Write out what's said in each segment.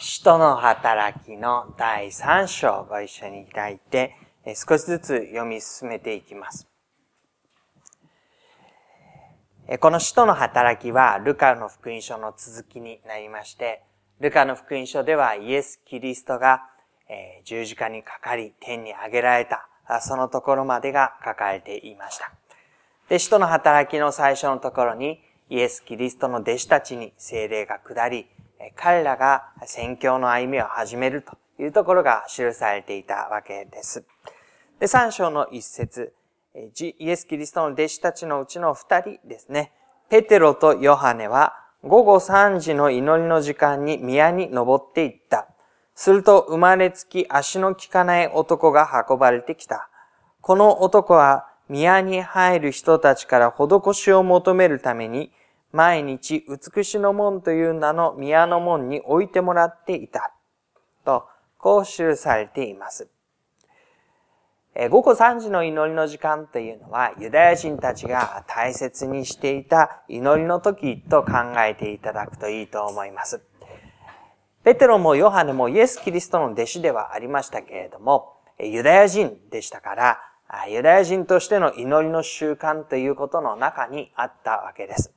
使徒の働きの第3章をご一緒に開いて、少しずつ読み進めていきます。この使徒の働きは、ルカの福音書の続きになりまして、ルカの福音書ではイエス・キリストが十字架にかかり、天に上げられた、そのところまでが書かれていました。で、使徒の働きの最初のところに、イエス・キリストの弟子たちに精霊が下り、彼らが宣教の歩みを始めるというところが記されていたわけです。で、三章の一節、イエス・キリストの弟子たちのうちの二人ですね。ペテロとヨハネは午後三時の祈りの時間に宮に登っていった。すると生まれつき足の利かない男が運ばれてきた。この男は宮に入る人たちから施しを求めるために毎日美しの門という名の宮の門に置いてもらっていた。と、こう記されています。午後3時の祈りの時間というのは、ユダヤ人たちが大切にしていた祈りの時と考えていただくといいと思います。ペテロもヨハネもイエス・キリストの弟子ではありましたけれども、ユダヤ人でしたから、ユダヤ人としての祈りの習慣ということの中にあったわけです。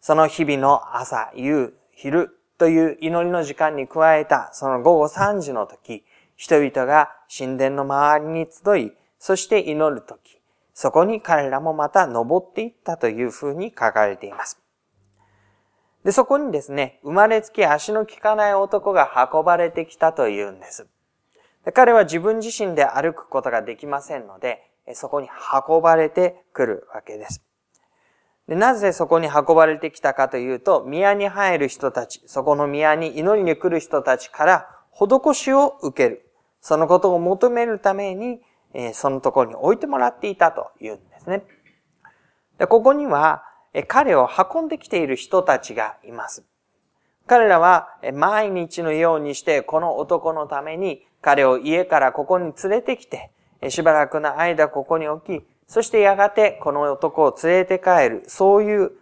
その日々の朝、夕、昼という祈りの時間に加えた、その午後3時の時、人々が神殿の周りに集い、そして祈る時、そこに彼らもまた登っていったというふうに書かれています。で、そこにですね、生まれつき足の利かない男が運ばれてきたというんです。で彼は自分自身で歩くことができませんので、そこに運ばれてくるわけです。で、なぜそこに運ばれてきたかというと、宮に入る人たち、そこの宮に祈りに来る人たちから施しを受ける。そのことを求めるために、えそのところに置いてもらっていたというんですね。でここには、彼を運んできている人たちがいます。彼らは毎日のようにしてこの男のために彼を家からここに連れてきて、しばらくの間ここに置き、そしてやがてこの男を連れて帰る、そういう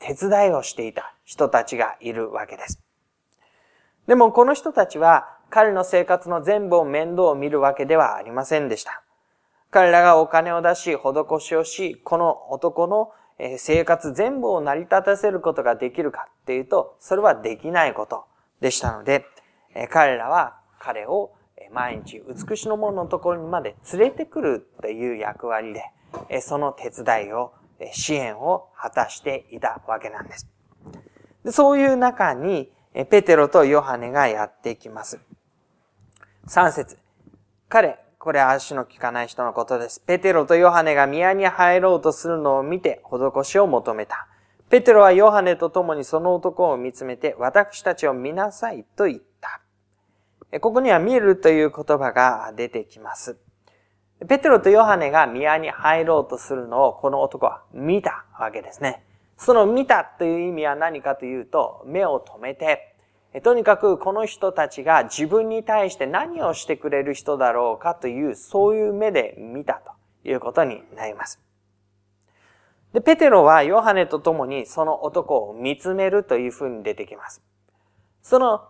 手伝いをしていた人たちがいるわけです。でもこの人たちは彼の生活の全部を面倒を見るわけではありませんでした。彼らがお金を出し、施しをし、この男の生活全部を成り立たせることができるかっていうと、それはできないことでしたので、彼らは彼を毎日美しの門のところにまで連れてくるっていう役割で、その手伝いを、支援を果たしていたわけなんです。そういう中に、ペテロとヨハネがやってきます。3節彼、これ足の効かない人のことです。ペテロとヨハネが宮に入ろうとするのを見て施しを求めた。ペテロはヨハネと共にその男を見つめて、私たちを見なさいと言った。ここには見るという言葉が出てきます。ペテロとヨハネが宮に入ろうとするのをこの男は見たわけですね。その見たという意味は何かというと、目を止めて、とにかくこの人たちが自分に対して何をしてくれる人だろうかという、そういう目で見たということになります。で、ペテロはヨハネと共にその男を見つめるというふうに出てきます。その、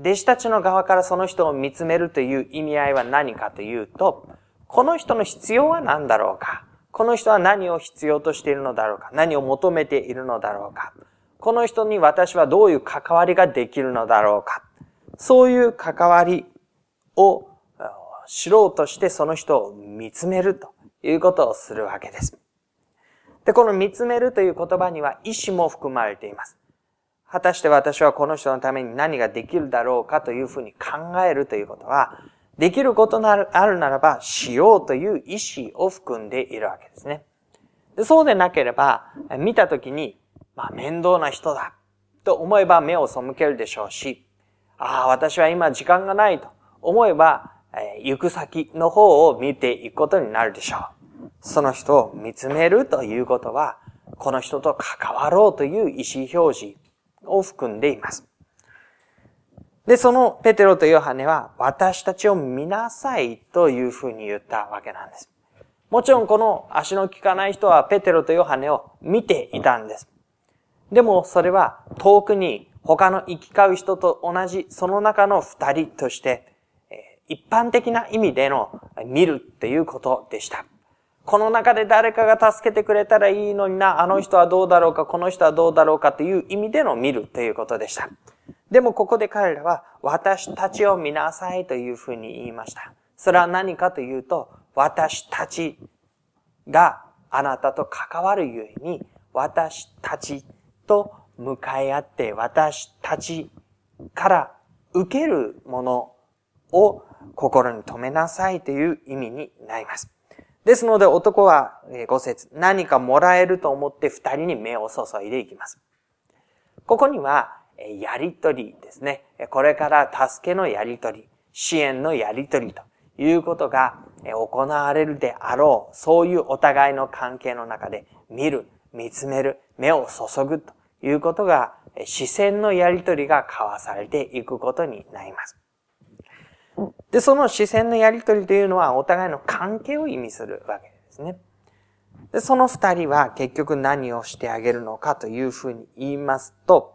弟子たちの側からその人を見つめるという意味合いは何かというと、この人の必要は何だろうか？この人は何を必要としているのだろうか？何を求めているのだろうか？この人に私はどういう関わりができるのだろうか？そういう関わりを知ろうとしてその人を見つめるということをするわけです。で、この見つめるという言葉には意志も含まれています。果たして私はこの人のために何ができるだろうかというふうに考えるということは、できることなるあるならば、しようという意志を含んでいるわけですね。でそうでなければ、見たときに、まあ面倒な人だと思えば目を背けるでしょうし、ああ、私は今時間がないと思えば、えー、行く先の方を見ていくことになるでしょう。その人を見つめるということは、この人と関わろうという意思表示を含んでいます。で、そのペテロとヨハネは、私たちを見なさいというふうに言ったわけなんです。もちろんこの足の利かない人はペテロとヨハネを見ていたんです。でもそれは遠くに他の生き交う人と同じその中の二人として、一般的な意味での見るっていうことでした。この中で誰かが助けてくれたらいいのにな、あの人はどうだろうか、この人はどうだろうかという意味での見るということでした。でもここで彼らは、私たちを見なさいというふうに言いました。それは何かというと、私たちがあなたと関わるゆえに、私たちと向かい合って、私たちから受けるものを心に留めなさいという意味になります。ですので男は五節何かもらえると思って二人に目を注いでいきます。ここには、やりとりですね。これから助けのやりとり、支援のやりとりということが行われるであろう、そういうお互いの関係の中で見る、見つめる、目を注ぐということが、視線のやりとりが交わされていくことになります。で、その視線のやりとりというのはお互いの関係を意味するわけですね。で、その二人は結局何をしてあげるのかというふうに言いますと、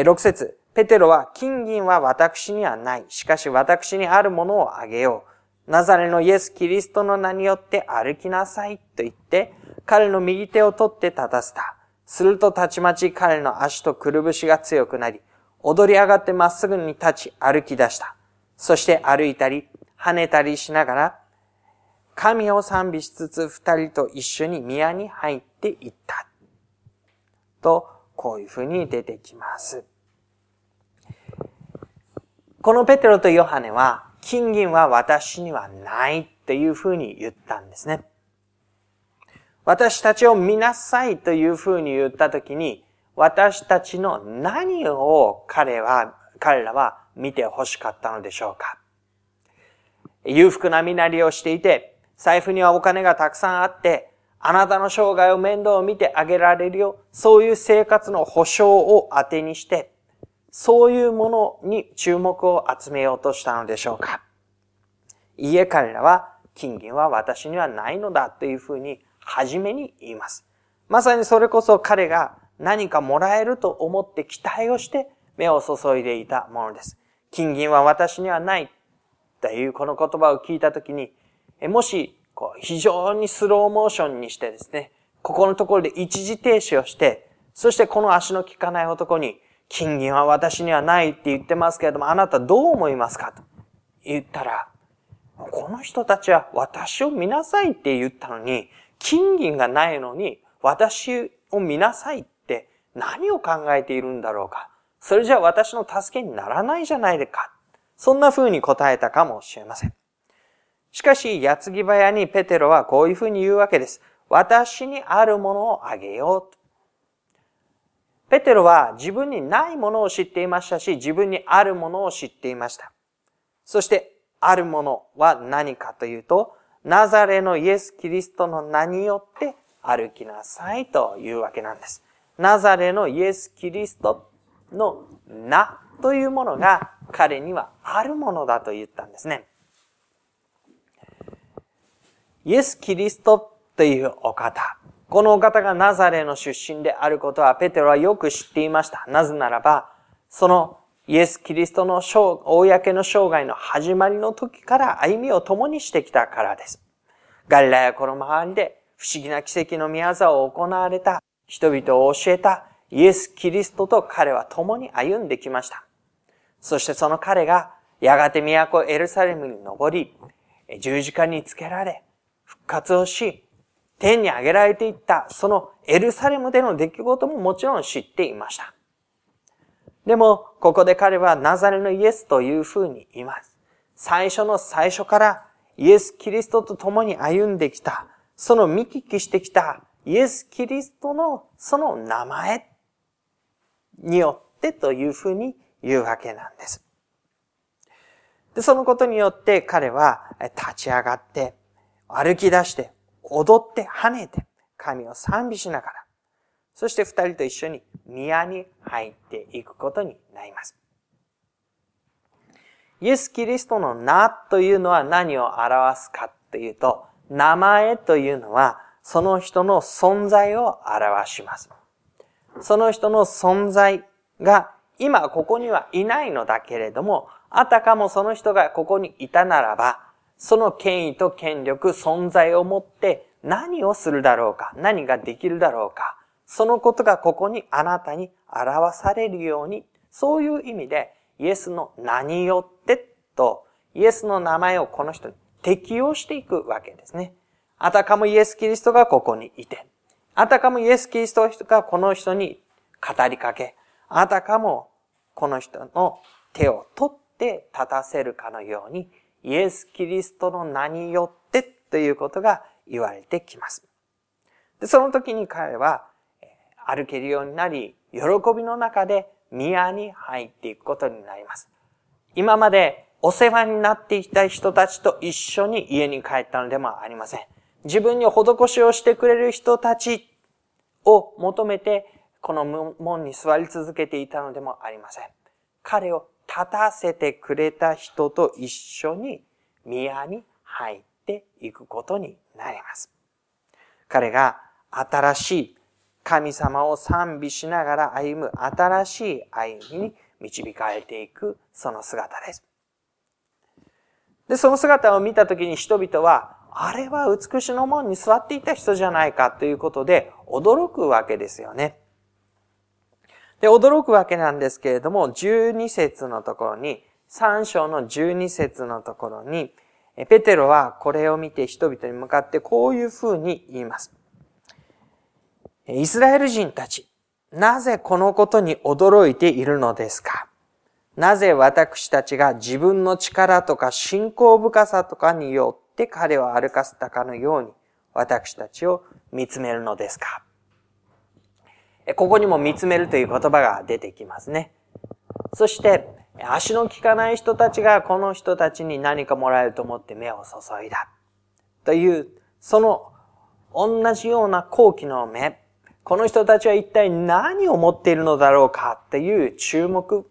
6節ペテロは、金銀は私にはない。しかし私にあるものをあげよう。ナザレのイエス・キリストの名によって歩きなさいと言って、彼の右手を取って立たせた。するとたちまち彼の足とくるぶしが強くなり、踊り上がってまっすぐに立ち歩き出した。そして歩いたり、跳ねたりしながら、神を賛美しつつ二人と一緒に宮に入っていった。と、こういうふうに出てきます。このペテロとヨハネは、金銀は私にはないっていうふうに言ったんですね。私たちを見なさいというふうに言ったときに、私たちの何を彼は、彼らは見て欲しかったのでしょうか裕福な身なりをしていて、財布にはお金がたくさんあって、あなたの生涯を面倒を見てあげられるよ。そういう生活の保障を当てにして、そういうものに注目を集めようとしたのでしょうかいいえ、彼らは、金銀は私にはないのだというふうに、初めに言います。まさにそれこそ彼が何かもらえると思って期待をして目を注いでいたものです。金銀は私にはないというこの言葉を聞いたときに、もしこう非常にスローモーションにしてですね、ここのところで一時停止をして、そしてこの足の効かない男に、金銀は私にはないって言ってますけれども、あなたどう思いますかと言ったら、この人たちは私を見なさいって言ったのに、金銀がないのに私を見なさいって何を考えているんだろうか。それじゃあ私の助けにならないじゃないでか。そんな風に答えたかもしれません。しかし、矢継ぎ早にペテロはこういう風に言うわけです。私にあるものをあげようと。ペテロは自分にないものを知っていましたし、自分にあるものを知っていました。そして、あるものは何かというと、ナザレのイエス・キリストの名によって歩きなさいというわけなんです。ナザレのイエス・キリストの名というものが彼にはあるものだと言ったんですね。イエス・キリストというお方。このお方がナザレの出身であることはペテロはよく知っていました。なぜならば、そのイエス・キリストの公の生涯の始まりの時から歩みを共にしてきたからです。ガリラヤこの周りで不思議な奇跡の宮沢を行われた、人々を教えた、イエス・キリストと彼は共に歩んできました。そしてその彼がやがて都エルサレムに登り、十字架につけられ、活をし、天に上げられていったそのエルサレムでの出来事ももちろん知っていました。でも、ここで彼はナザレのイエスというふうに言います。最初の最初からイエス・キリストと共に歩んできた、その見聞きしてきたイエス・キリストのその名前によってというふうに言うわけなんです。で、そのことによって彼は立ち上がって、歩き出して、踊って跳ねて、神を賛美しながら、そして二人と一緒に宮に入っていくことになります。イエス・キリストの名というのは何を表すかというと、名前というのはその人の存在を表します。その人の存在が今ここにはいないのだけれども、あたかもその人がここにいたならば、その権威と権力、存在を持って何をするだろうか、何ができるだろうか、そのことがここにあなたに表されるように、そういう意味で、イエスの名によってと、イエスの名前をこの人に適用していくわけですね。あたかもイエス・キリストがここにいて、あたかもイエス・キリストがこの人に語りかけ、あたかもこの人の手を取って立たせるかのように、イエス・キリストの名によってということが言われてきます。でその時に彼は歩けるようになり、喜びの中で宮に入っていくことになります。今までお世話になっていた人たちと一緒に家に帰ったのでもありません。自分に施しをしてくれる人たちを求めて、この門に座り続けていたのでもありません。彼を立たせてくれた人と一緒に宮に入っていくことになります。彼が新しい神様を賛美しながら歩む新しい歩みに導かれていくその姿です。で、その姿を見たときに人々は、あれは美しの門に座っていた人じゃないかということで驚くわけですよね。で、驚くわけなんですけれども、12節のところに、3章の12節のところに、ペテロはこれを見て人々に向かってこういうふうに言います。イスラエル人たち、なぜこのことに驚いているのですか？なぜ私たちが自分の力とか信仰深さとかによって彼を歩かせたかのように私たちを見つめるのですか？ここにも見つめるという言葉が出てきますね。そして、足の利かない人たちがこの人たちに何かもらえると思って目を注いだ。という、その同じような好奇の目。この人たちは一体何を持っているのだろうかっていう注目。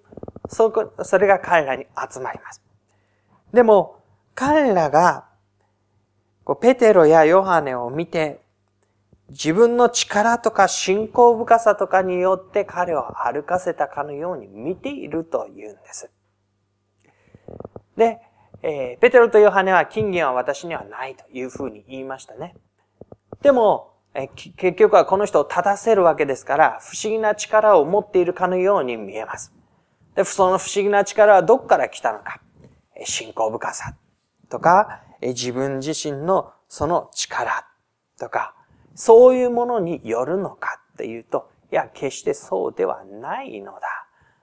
そこ、それが彼らに集まります。でも、彼らが、ペテロやヨハネを見て、自分の力とか信仰深さとかによって彼を歩かせたかのように見ているというんです。で、えー、ペテロとヨハネは金銀は私にはないというふうに言いましたね。でも、えー、結局はこの人を立たせるわけですから、不思議な力を持っているかのように見えます。で、その不思議な力はどこから来たのか。信仰深さとか、自分自身のその力とか、そういうものによるのかっていうと、いや、決してそうではないのだ。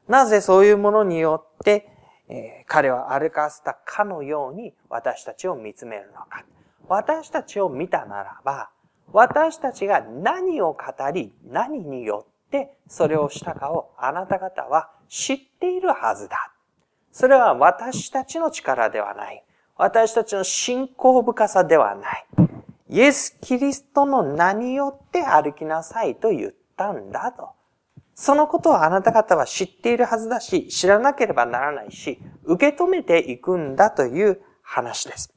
なぜそういうものによって、えー、彼は歩かせたかのように私たちを見つめるのか。私たちを見たならば、私たちが何を語り、何によってそれをしたかをあなた方は知っているはずだ。それは私たちの力ではない。私たちの信仰深さではない。イエス・キリストの名によって歩きなさいと言ったんだと。そのことをあなた方は知っているはずだし、知らなければならないし、受け止めていくんだという話です。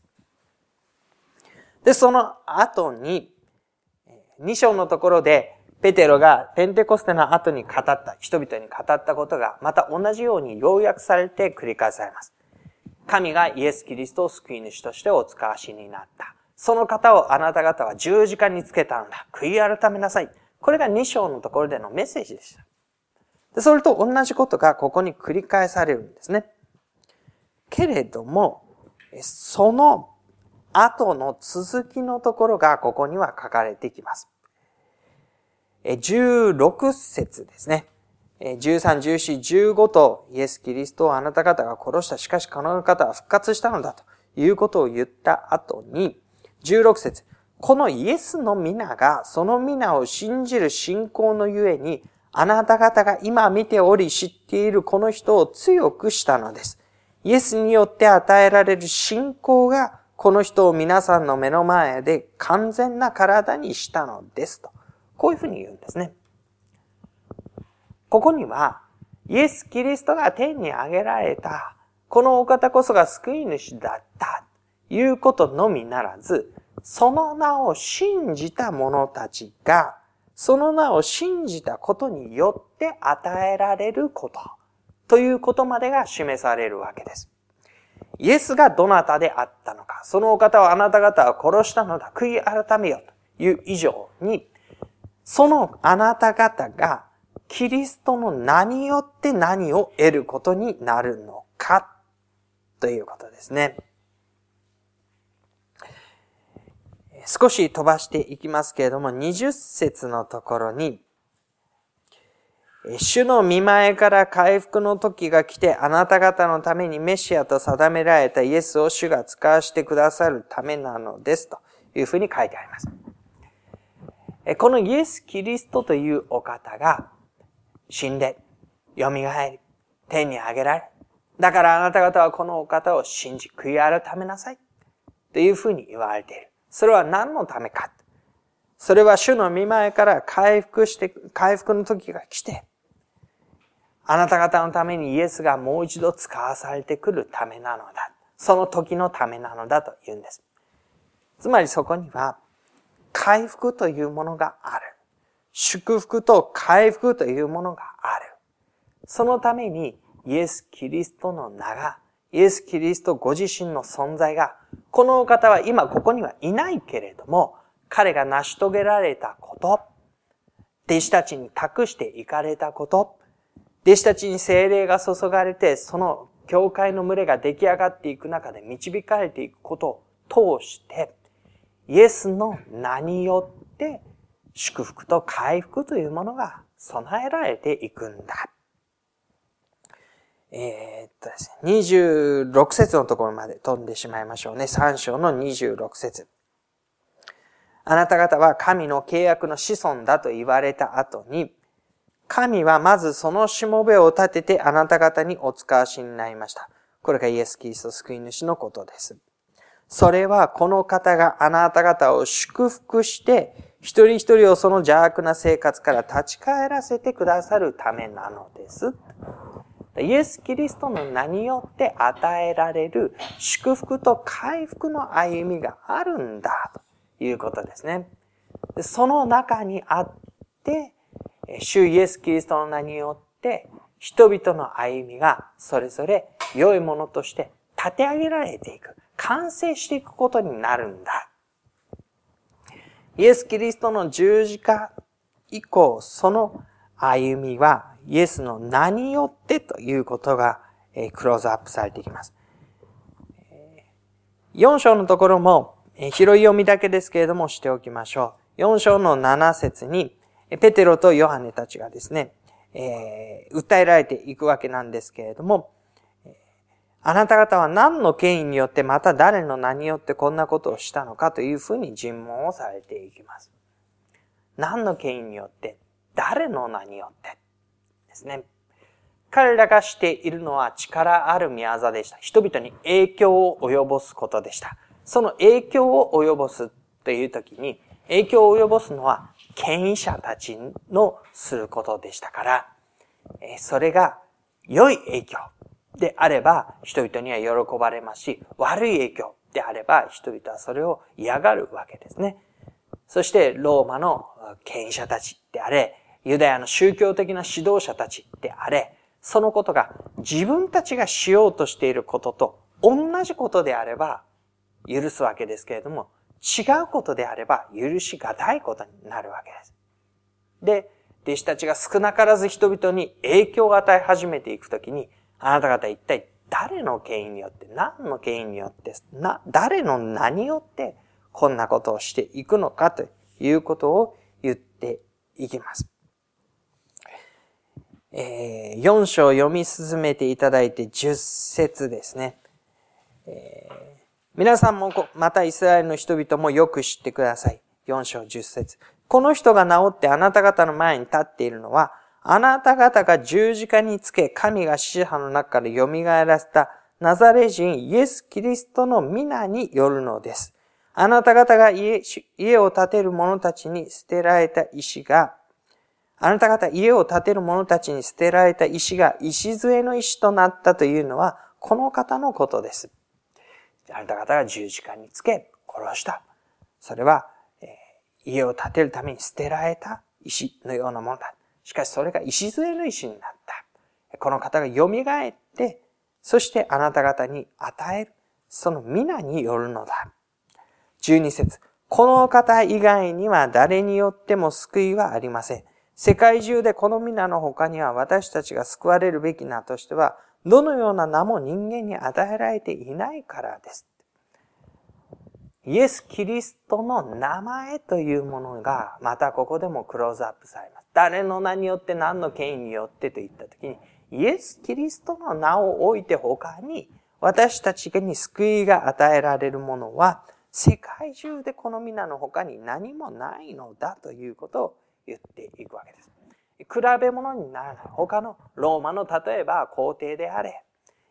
で、その後に、2章のところで、ペテロがペンテコステの後に語った、人々に語ったことが、また同じように要約されて繰り返されます。神がイエス・キリストを救い主としてお使わしになった。その方をあなた方は十字架につけたのだ。悔い改めなさい。これが2章のところでのメッセージでした。でそれと同じことがここに繰り返されるんですね。けれども、その後の続きのところがここには書かれてきます。16節ですね。13、14、15とイエス・キリストをあなた方が殺した。しかしこの方は復活したのだということを言った後に、16節このイエスの皆がその皆を信じる信仰のゆえに、あなた方が今見ており知っているこの人を強くしたのです。イエスによって与えられる信仰がこの人を皆さんの目の前で完全な体にしたのですと。こういうふうに言うんですね。ここには、イエス・キリストが天に上げられた、このお方こそが救い主だった、いうことのみならず、その名を信じた者たちが、その名を信じたことによって与えられること。ということまでが示されるわけです。イエスがどなたであったのか、そのお方をあなた方は殺したのだ、悔い改めよという以上に、そのあなた方がキリストの名によって何を得ることになるのかということですね。少し飛ばしていきますけれども、20節のところに、主の見前から回復の時が来て、あなた方のためにメシアと定められたイエスを主が使わしてくださるためなのです。というふうに書いてあります。このイエス・キリストというお方が死んで、蘇り、天に上げられ、だからあなた方はこのお方を信じ、悔い改めなさい。というふうに言われている。それは何のためか。それは主の見前から回復して、回復の時が来て、あなた方のためにイエスがもう一度使わされてくるためなのだ。その時のためなのだと言うんです。つまりそこには、回復というものがある。祝福と回復というものがある。そのためにイエス・キリストの名が、イエス・キリストご自身の存在が、このお方は今ここにはいないけれども、彼が成し遂げられたこと、弟子たちに託していかれたこと、弟子たちに精霊が注がれて、その教会の群れが出来上がっていく中で導かれていくことを通して、イエスの名によって祝福と回復というものが備えられていくんだ。えー、っとですね、26節のところまで飛んでしまいましょうね。3章の26節あなた方は神の契約の子孫だと言われた後に、神はまずそのしもべを立ててあなた方にお使わしになりました。これがイエス・キリスト救い主のことです。それはこの方があなた方を祝福して、一人一人をその邪悪な生活から立ち返らせてくださるためなのです。イエス・キリストの名によって与えられる祝福と回復の歩みがあるんだということですね。その中にあって、主イエス・キリストの名によって、人々の歩みがそれぞれ良いものとして立て上げられていく。完成していくことになるんだ。イエス・キリストの十字架以降、その歩みはイエスの名によってということがえクローズアップされていきます。4章のところもえ広い読みだけですけれどもしておきましょう。4章の7節にペテロとヨハネたちがですね、えー、訴えられていくわけなんですけれども、あなた方は何の権威によってまた誰の名によってこんなことをしたのかというふうに尋問をされていきます。何の権威によって誰の名によってですね。彼らがしているのは力ある宮業でした。人々に影響を及ぼすことでした。その影響を及ぼすという時に、影響を及ぼすのは権威者たちのすることでしたから、それが良い影響であれば人々には喜ばれますし、悪い影響であれば人々はそれを嫌がるわけですね。そしてローマの権威者たちであれ、ユダヤの宗教的な指導者たちであれ、そのことが自分たちがしようとしていることと同じことであれば許すわけですけれども、違うことであれば許しがたいことになるわけです。で、弟子たちが少なからず人々に影響を与え始めていくときに、あなた方一体誰の権威によって、何の権威によって、な、誰の名によってこんなことをしていくのかということを言っていきます。えー、4章読み進めていただいて10節ですね。えー皆さんも、またイスラエルの人々もよく知ってください。4章10節この人が治ってあなた方の前に立っているのは、あなた方が十字架につけ、神が死者の中から蘇らせたナザレ人イエス・キリストの皆によるのです。あなた方が家家を建てる者たちに捨てられた石が、あなた方家を建てる者たちに捨てられた石が礎の石となったというのは、この方のことです。あなた方が十字架につけ、殺した。それは、え、家を建てるために捨てられた石のようなものだ。しかしそれが礎の石になった。この方が蘇って、そしてあなた方に与える、その皆によるのだ。12節この方以外には誰によっても救いはありません。世界中でこの皆の他には私たちが救われるべき名としては、どのような名も人間に与えられていないからです。イエス・キリストの名前というものが、またここでもクローズアップされます。誰の名によって何の権威によってと言ったときに、イエス・キリストの名を置いて他に、私たちに救いが与えられるものは、世界中でこの皆の他に何もないのだということを言っていくわけです。比べ物にならない。他のローマの例えば皇帝であれ、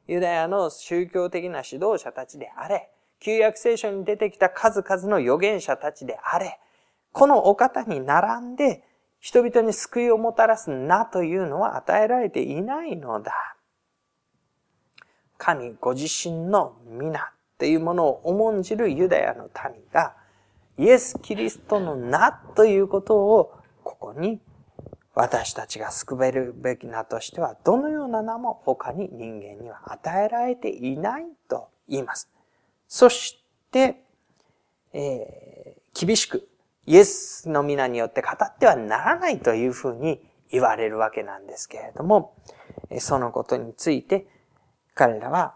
ユダヤの宗教的な指導者たちであれ、旧約聖書に出てきた数々の預言者たちであれ、このお方に並んで人々に救いをもたらすなというのは与えられていないのだ。神ご自身の皆というものを重んじるユダヤの民がイエス・キリストの名ということをここに私たちが救えるべき名としてはどのような名も他に人間には与えられていないと言います。そして、えー、厳しく、イエスの皆によって語ってはならないというふうに言われるわけなんですけれども、そのことについて、彼らは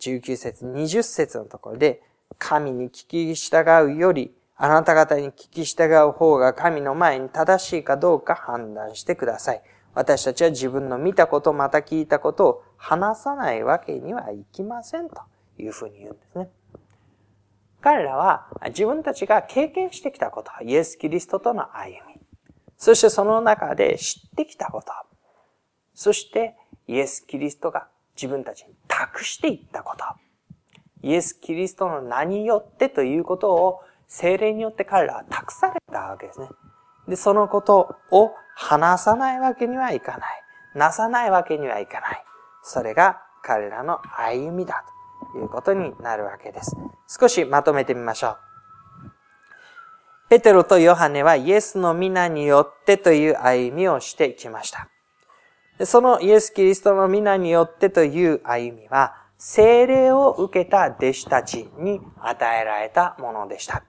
19節、20節のところで、神に聞き従うより、あなた方に聞き従う方が神の前に正しいかどうか判断してください。私たちは自分の見たこと、また聞いたことを話さないわけにはいきませんというふうに言うんですね。彼らは自分たちが経験してきたこと、イエス・キリストとの歩み、そしてその中で知ってきたこと、そしてイエス・キリストが自分たちに託していったこと、イエス・キリストの名によってということを精霊によって彼らは託されたわけですね。で、そのことを話さないわけにはいかない。なさないわけにはいかない。それが彼らの歩みだと。いうことになるわけです。少しまとめてみましょう。ペテロとヨハネはイエスの皆によってという歩みをしてきました。そのイエス・キリストの皆によってという歩みは、精霊を受けた弟子たちに与えられたものでした。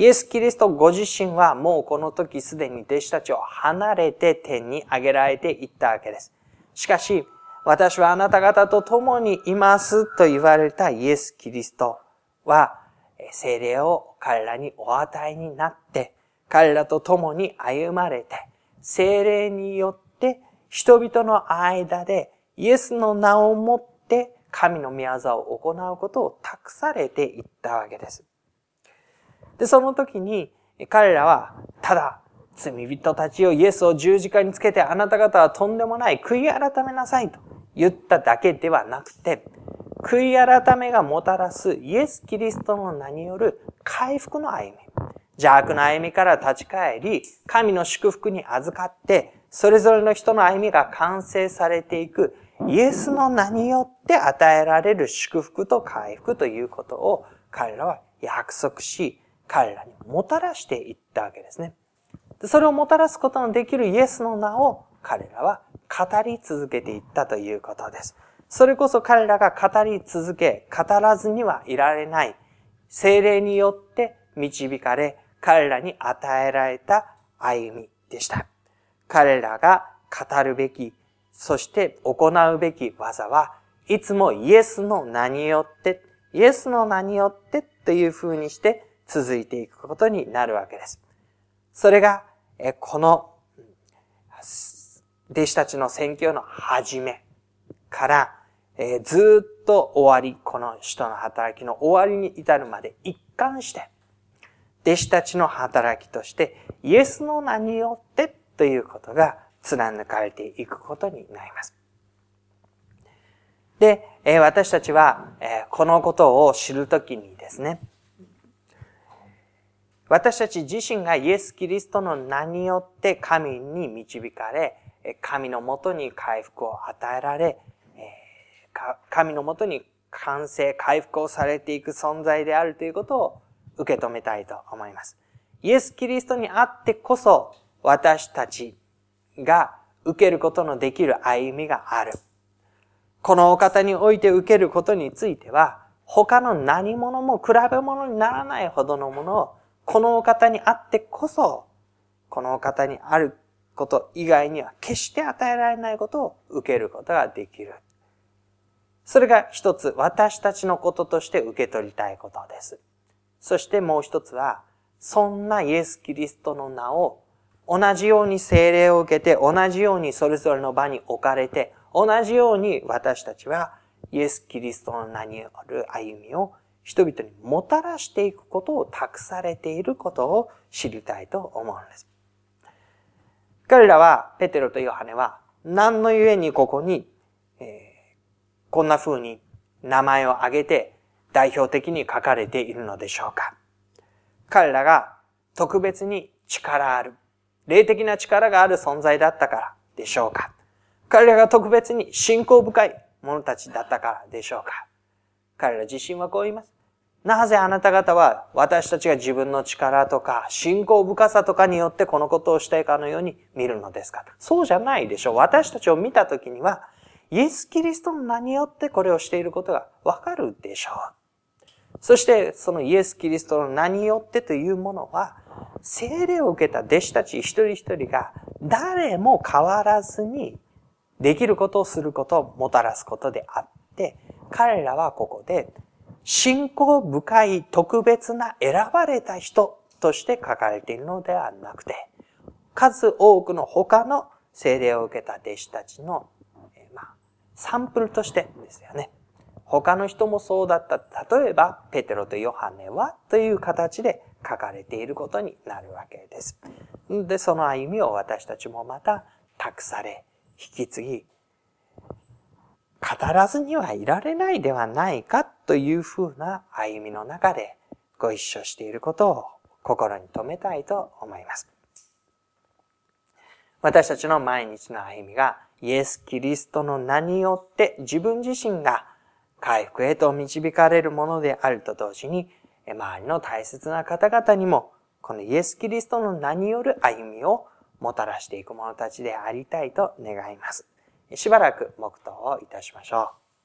イエス・キリストご自身はもうこの時すでに弟子たちを離れて天に上げられていったわけです。しかし、私はあなた方と共にいますと言われたイエス・キリストは、精霊を彼らにお与えになって、彼らと共に歩まれて、精霊によって人々の間でイエスの名をもって神の御業を行うことを託されていったわけです。で、その時に彼らはただ罪人たちをイエスを十字架につけてあなた方はとんでもない悔い改めなさいと言っただけではなくて、悔い改めがもたらすイエス・キリストの名による回復の歩み。邪悪な歩みから立ち返り、神の祝福に預かって、それぞれの人の歩みが完成されていく、イエスの名によって与えられる祝福と回復ということを彼らは約束し、彼らにもたらしていったわけですね。それをもたらすことのできるイエスの名を彼らは語り続けていったということです。それこそ彼らが語り続け、語らずにはいられない、精霊によって導かれ、彼らに与えられた歩みでした。彼らが語るべき、そして行うべき技は、いつもイエスの名によって、イエスの名によってという風にして続いていくことになるわけです。それが、この弟子たちの宣教の始めから、え、ずっと終わり、この人の働きの終わりに至るまで一貫して、弟子たちの働きとして、イエスの名によってということが貫かれていくことになります。で、私たちは、このことを知るときにですね、私たち自身がイエス・キリストの名によって神に導かれ、神のもとに回復を与えられ、神のもとに完成、回復をされていく存在であるということを受け止めたいと思います。イエス・キリストにあってこそ私たちが受けることのできる歩みがある。このお方において受けることについては、他の何者も比べ物にならないほどのものを、このお方にあってこそ、このお方にあること以外には決して与えられないことを受けることができる。それが一つ私たちのこととして受け取りたいことです。そしてもう一つは、そんなイエス・キリストの名を同じように精霊を受けて、同じようにそれぞれの場に置かれて、同じように私たちはイエス・キリストの名による歩みを人々にもたらしていくことを託されていることを知りたいと思うんです。彼らは、ペテロとヨハネは、何の故にここに、えー、こんな風に名前を挙げて代表的に書かれているのでしょうか彼らが特別に力ある、霊的な力がある存在だったからでしょうか彼らが特別に信仰深い者たちだったからでしょうか彼ら自身はこう言います。なぜあなた方は私たちが自分の力とか信仰深さとかによってこのことをしたいかのように見るのですかそうじゃないでしょう。私たちを見たときには、イエス・キリストの名によってこれをしていることがわかるでしょう。そしてそのイエス・キリストの名によってというものは、精霊を受けた弟子たち一人一人が誰も変わらずにできることをすることをもたらすことであって、彼らはここで信仰深い特別な選ばれた人として書かれているのではなくて、数多くの他の聖霊を受けた弟子たちの、まあ、サンプルとしてですよね。他の人もそうだった。例えば、ペテロとヨハネはという形で書かれていることになるわけです。で、その歩みを私たちもまた託され、引き継ぎ、語らずにはいられないではないかというふうな歩みの中でご一緒していることを心に留めたいと思います。私たちの毎日の歩みがイエス・キリストの名によって自分自身が回復へと導かれるものであると同時に周りの大切な方々にもこのイエス・キリストの名による歩みをもたらしていく者たちでありたいと願います。しばらく黙祷をいたしましょう。